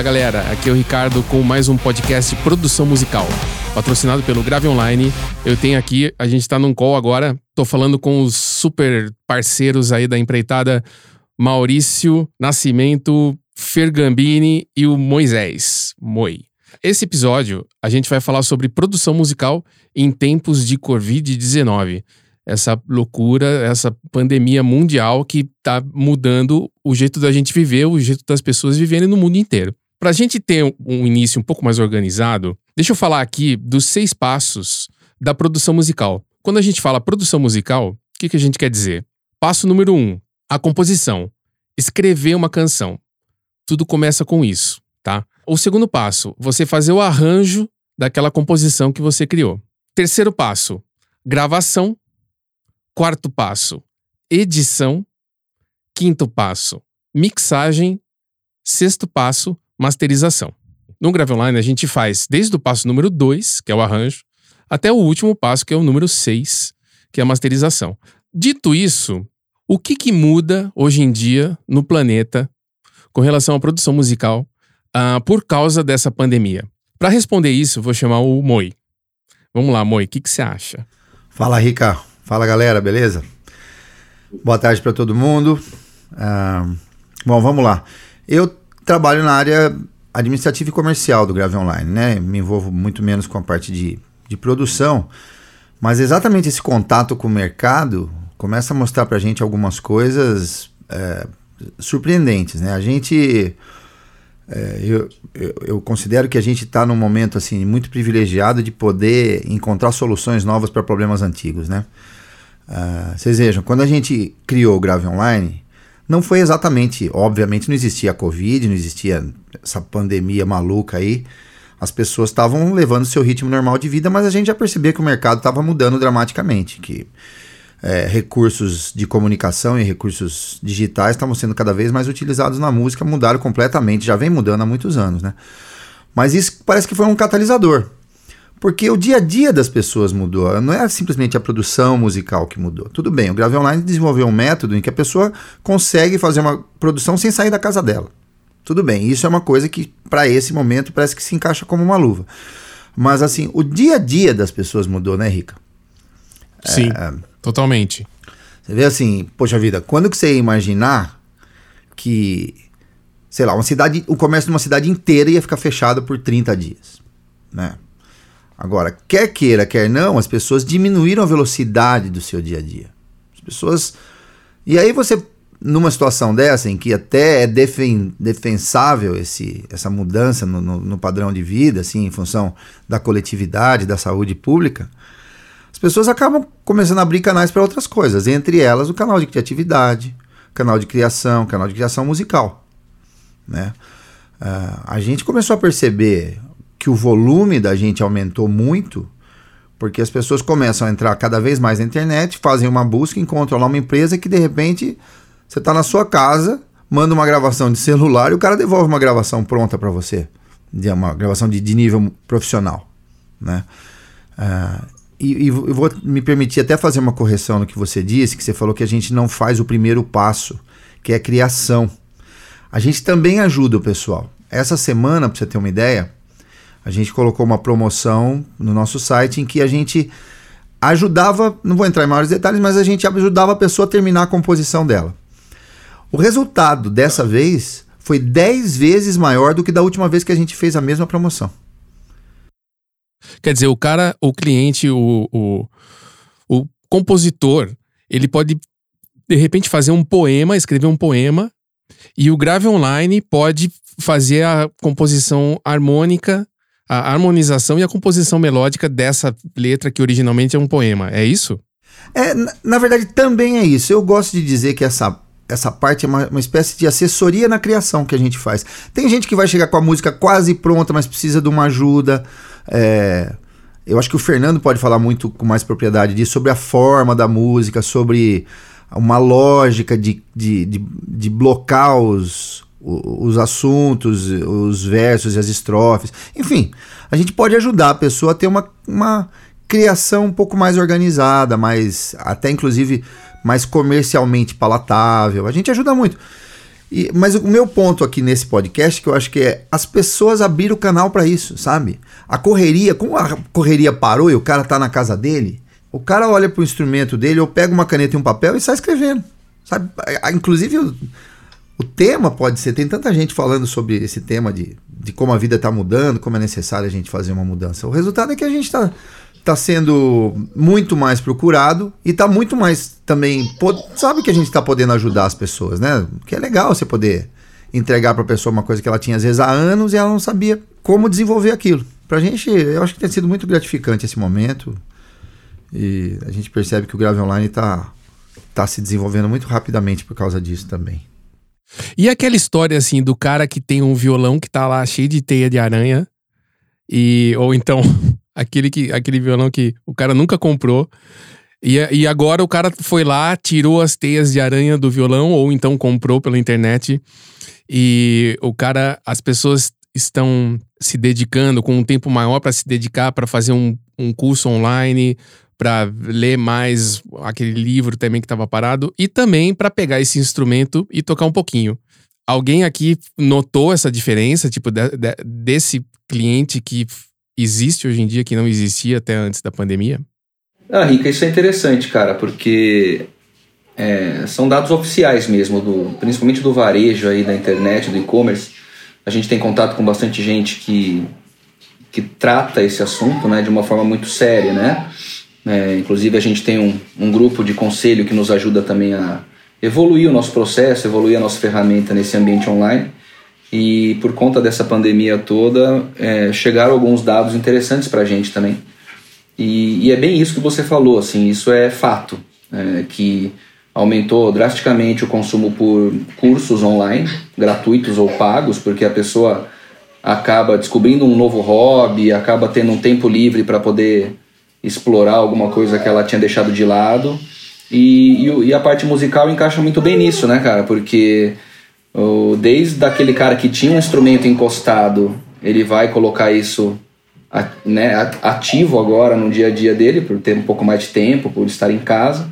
Fala galera, aqui é o Ricardo com mais um podcast de produção musical, patrocinado pelo Grave Online. Eu tenho aqui, a gente tá num call agora, tô falando com os super parceiros aí da empreitada Maurício Nascimento, Fergambini e o Moisés, Moi. Esse episódio a gente vai falar sobre produção musical em tempos de Covid-19 essa loucura, essa pandemia mundial que está mudando o jeito da gente viver, o jeito das pessoas viverem no mundo inteiro. Para a gente ter um início um pouco mais organizado, deixa eu falar aqui dos seis passos da produção musical. Quando a gente fala produção musical, o que, que a gente quer dizer? Passo número um: a composição. Escrever uma canção. Tudo começa com isso, tá? O segundo passo, você fazer o arranjo daquela composição que você criou. Terceiro passo, gravação Quarto passo, edição. Quinto passo, mixagem. Sexto passo, masterização. No Grave Online, a gente faz desde o passo número 2, que é o arranjo, até o último passo, que é o número 6, que é a masterização. Dito isso, o que, que muda hoje em dia no planeta com relação à produção musical uh, por causa dessa pandemia? Para responder isso, vou chamar o Moi. Vamos lá, Moi, o que, que você acha? Fala, Rica. Fala galera, beleza? Boa tarde para todo mundo. Uh, bom, vamos lá. Eu trabalho na área administrativa e comercial do Grave Online, né? Me envolvo muito menos com a parte de, de produção, mas exatamente esse contato com o mercado começa a mostrar para a gente algumas coisas é, surpreendentes, né? A gente é, eu, eu, considero que a gente está num momento assim muito privilegiado de poder encontrar soluções novas para problemas antigos, né? Uh, vocês vejam, quando a gente criou o Grave Online, não foi exatamente, obviamente não existia a Covid, não existia essa pandemia maluca aí. As pessoas estavam levando seu ritmo normal de vida, mas a gente já percebia que o mercado estava mudando dramaticamente, que é, recursos de comunicação e recursos digitais estavam sendo cada vez mais utilizados na música, mudaram completamente, já vem mudando há muitos anos, né? Mas isso parece que foi um catalisador. Porque o dia a dia das pessoas mudou, não é simplesmente a produção musical que mudou. Tudo bem, o Grave Online desenvolveu um método em que a pessoa consegue fazer uma produção sem sair da casa dela. Tudo bem, isso é uma coisa que para esse momento parece que se encaixa como uma luva. Mas assim, o dia a dia das pessoas mudou, né, Rica? Sim, é, totalmente. Você vê assim, poxa vida, quando que você ia imaginar que, sei lá, uma cidade, o comércio de uma cidade inteira ia ficar fechado por 30 dias, né? Agora, quer queira, quer não, as pessoas diminuíram a velocidade do seu dia a dia. As pessoas. E aí você, numa situação dessa, em que até é defen... defensável esse, essa mudança no, no, no padrão de vida, assim, em função da coletividade, da saúde pública, as pessoas acabam começando a abrir canais para outras coisas, entre elas o canal de criatividade, canal de criação, canal de criação musical. Né? Uh, a gente começou a perceber que o volume da gente aumentou muito, porque as pessoas começam a entrar cada vez mais na internet, fazem uma busca, encontram lá uma empresa que de repente você está na sua casa, manda uma gravação de celular e o cara devolve uma gravação pronta para você, uma gravação de, de nível profissional, né? Uh, e, e vou me permitir até fazer uma correção no que você disse, que você falou que a gente não faz o primeiro passo, que é a criação. A gente também ajuda o pessoal. Essa semana, para você ter uma ideia, a gente colocou uma promoção no nosso site em que a gente ajudava, não vou entrar em maiores detalhes, mas a gente ajudava a pessoa a terminar a composição dela. O resultado dessa vez foi 10 vezes maior do que da última vez que a gente fez a mesma promoção. Quer dizer, o cara, o cliente, o, o, o compositor, ele pode de repente fazer um poema, escrever um poema, e o Grave Online pode fazer a composição harmônica a harmonização e a composição melódica dessa letra que originalmente é um poema. É isso? É, na, verdade, também é isso. Eu gosto de dizer que essa essa parte é uma, uma, espécie de assessoria na criação que a gente faz. Tem gente que vai chegar com a música quase pronta, mas precisa de uma ajuda. É, eu acho que o Fernando pode falar muito com mais propriedade disso, sobre a forma da música, sobre uma lógica de, de, de, de blocar os, os assuntos, os versos e as estrofes. Enfim, a gente pode ajudar a pessoa a ter uma, uma criação um pouco mais organizada, mais até inclusive mais comercialmente palatável. A gente ajuda muito. E, mas o meu ponto aqui nesse podcast que eu acho que é as pessoas abriram o canal para isso, sabe? A correria, como a correria parou e o cara tá na casa dele, o cara olha pro instrumento dele ou pega uma caneta e um papel e sai escrevendo, sabe? Inclusive o tema pode ser, tem tanta gente falando sobre esse tema de, de como a vida tá mudando, como é necessário a gente fazer uma mudança. O resultado é que a gente tá tá sendo muito mais procurado e tá muito mais também. Sabe que a gente tá podendo ajudar as pessoas, né? Que é legal você poder entregar para a pessoa uma coisa que ela tinha às vezes há anos e ela não sabia como desenvolver aquilo. Pra gente, eu acho que tem sido muito gratificante esse momento. E a gente percebe que o Grave Online tá, tá se desenvolvendo muito rapidamente por causa disso também. E aquela história assim do cara que tem um violão que tá lá cheio de teia de aranha e ou então aquele, que, aquele violão que o cara nunca comprou. E, e agora o cara foi lá, tirou as teias de aranha do violão, ou então comprou pela internet. E o cara, as pessoas estão se dedicando com um tempo maior para se dedicar para fazer um, um curso online, para ler mais aquele livro também que estava parado, e também para pegar esse instrumento e tocar um pouquinho. Alguém aqui notou essa diferença, tipo, de, de, desse cliente que existe hoje em dia que não existia até antes da pandemia? Ah, Rica, isso é interessante, cara, porque é, são dados oficiais mesmo, do, principalmente do varejo aí da internet, do e-commerce. A gente tem contato com bastante gente que, que trata esse assunto né, de uma forma muito séria, né? É, inclusive a gente tem um, um grupo de conselho que nos ajuda também a evoluir o nosso processo, evoluir a nossa ferramenta nesse ambiente online. E por conta dessa pandemia toda é, chegaram alguns dados interessantes para a gente também. E, e, é bem isso que você falou assim isso é fato é, que aumentou drasticamente o consumo por cursos online gratuitos ou pagos porque a pessoa acaba descobrindo um novo hobby acaba tendo um tempo livre para poder explorar alguma coisa que ela tinha deixado de lado e, e, e a parte musical encaixa muito bem nisso né cara porque Desde aquele cara que tinha um instrumento encostado, ele vai colocar isso né, ativo agora no dia a dia dele, por ter um pouco mais de tempo, por estar em casa.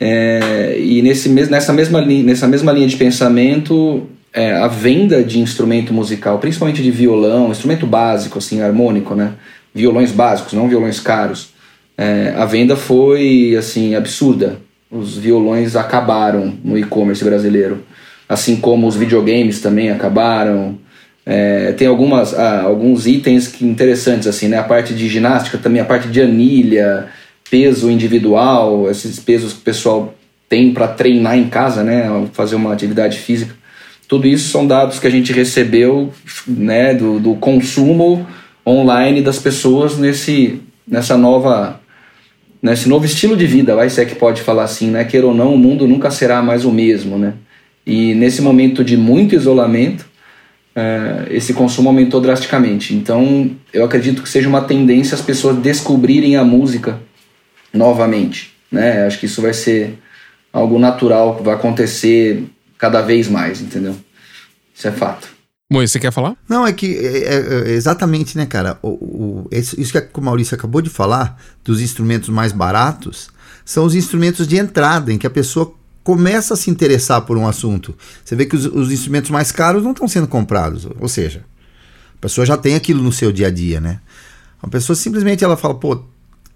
É, e nesse, nessa, mesma nessa mesma linha de pensamento, é, a venda de instrumento musical, principalmente de violão, instrumento básico, assim, harmônico, né? Violões básicos, não violões caros. É, a venda foi, assim, absurda. Os violões acabaram no e-commerce brasileiro assim como os videogames também acabaram. É, tem algumas, ah, alguns itens que interessantes, assim, né? A parte de ginástica também, a parte de anilha, peso individual, esses pesos que o pessoal tem para treinar em casa, né? Fazer uma atividade física. Tudo isso são dados que a gente recebeu, né? Do, do consumo online das pessoas nesse, nessa nova nesse novo estilo de vida, vai ser é que pode falar assim, né? Queira ou não, o mundo nunca será mais o mesmo, né? E nesse momento de muito isolamento, uh, esse consumo aumentou drasticamente. Então, eu acredito que seja uma tendência as pessoas descobrirem a música novamente. Né? Acho que isso vai ser algo natural vai acontecer cada vez mais, entendeu? Isso é fato. Moisés, você quer falar? Não, é que é, é, é exatamente, né, cara? O, o, isso que o Maurício acabou de falar, dos instrumentos mais baratos, são os instrumentos de entrada, em que a pessoa começa a se interessar por um assunto. Você vê que os, os instrumentos mais caros não estão sendo comprados. Ou seja, a pessoa já tem aquilo no seu dia a dia, né? A pessoa simplesmente ela fala, pô,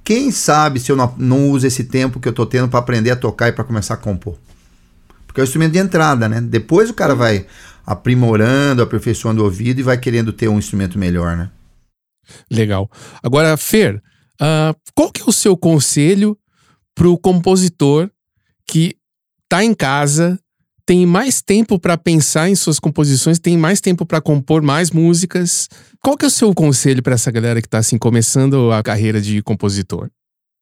quem sabe se eu não, não uso esse tempo que eu estou tendo para aprender a tocar e para começar a compor? Porque é o instrumento de entrada, né? Depois o cara vai aprimorando, aperfeiçoando o ouvido e vai querendo ter um instrumento melhor, né? Legal. Agora, Fer, uh, qual que é o seu conselho para o compositor que tá em casa, tem mais tempo para pensar em suas composições, tem mais tempo para compor mais músicas. Qual que é o seu conselho para essa galera que tá assim começando a carreira de compositor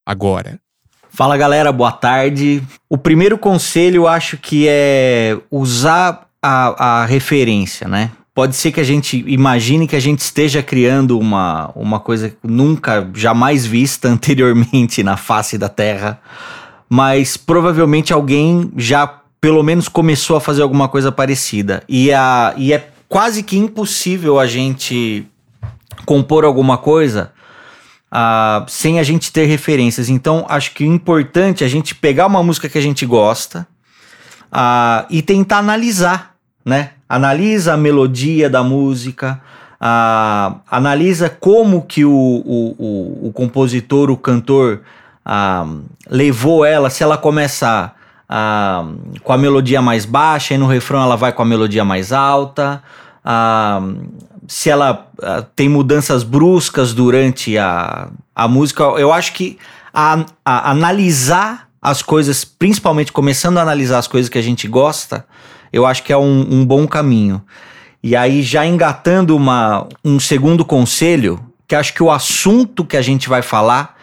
agora? Fala galera, boa tarde. O primeiro conselho eu acho que é usar a, a referência, né? Pode ser que a gente imagine que a gente esteja criando uma, uma coisa nunca, jamais vista anteriormente na face da Terra mas provavelmente alguém já pelo menos começou a fazer alguma coisa parecida. E, a, e é quase que impossível a gente compor alguma coisa uh, sem a gente ter referências. Então, acho que o importante é a gente pegar uma música que a gente gosta uh, e tentar analisar né? Analisa a melodia da música, ah, analisa como que o, o, o, o compositor, o cantor ah, levou ela, se ela começa ah, com a melodia mais baixa e no refrão ela vai com a melodia mais alta, se ela tem mudanças bruscas durante a, a música, eu acho que a, a analisar as coisas, principalmente começando a analisar as coisas que a gente gosta, eu acho que é um, um bom caminho. E aí, já engatando uma, um segundo conselho, que acho que o assunto que a gente vai falar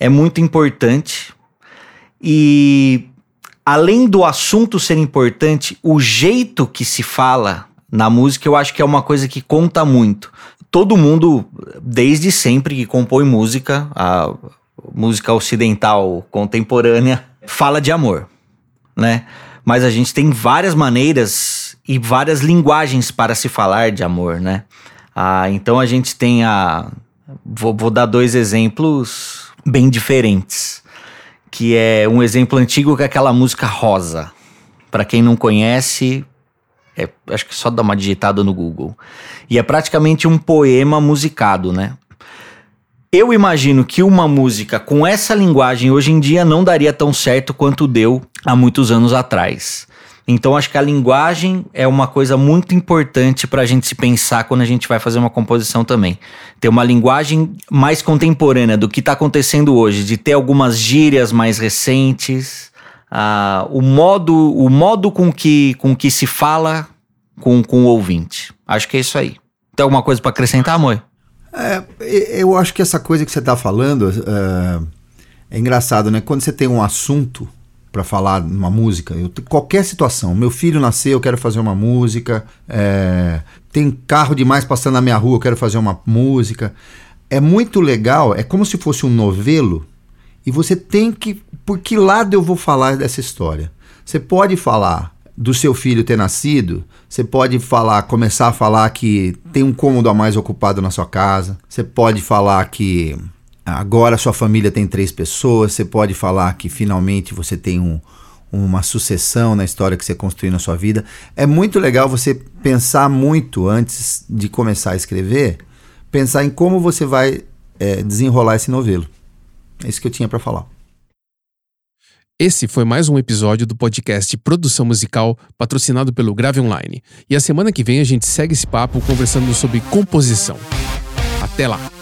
é muito importante. E além do assunto ser importante, o jeito que se fala na música eu acho que é uma coisa que conta muito. Todo mundo, desde sempre que compõe música, a música ocidental contemporânea, fala de amor, né? Mas a gente tem várias maneiras e várias linguagens para se falar de amor, né? Ah, então a gente tem a. Vou, vou dar dois exemplos bem diferentes. Que é um exemplo antigo que é aquela música Rosa. Para quem não conhece, é, acho que só dá uma digitada no Google. E é praticamente um poema musicado, né? Eu imagino que uma música com essa linguagem hoje em dia não daria tão certo quanto deu há muitos anos atrás. Então acho que a linguagem é uma coisa muito importante para a gente se pensar quando a gente vai fazer uma composição também. Ter uma linguagem mais contemporânea do que está acontecendo hoje, de ter algumas gírias mais recentes, uh, o modo, o modo com que, com que se fala com, com o ouvinte. Acho que é isso aí. Tem alguma coisa para acrescentar, amor? É, eu acho que essa coisa que você está falando é, é, engraçado, né? Quando você tem um assunto para falar numa música, eu, qualquer situação, meu filho nasceu, eu quero fazer uma música, é, tem carro demais passando na minha rua, eu quero fazer uma música. É muito legal, é como se fosse um novelo, e você tem que. Por que lado eu vou falar dessa história? Você pode falar do seu filho ter nascido, você pode falar, começar a falar que tem um cômodo a mais ocupado na sua casa. Você pode falar que agora sua família tem três pessoas. Você pode falar que finalmente você tem um, uma sucessão na história que você construiu na sua vida. É muito legal você pensar muito antes de começar a escrever, pensar em como você vai é, desenrolar esse novelo. É isso que eu tinha para falar. Esse foi mais um episódio do podcast Produção Musical, patrocinado pelo Grave Online. E a semana que vem a gente segue esse papo conversando sobre composição. Até lá!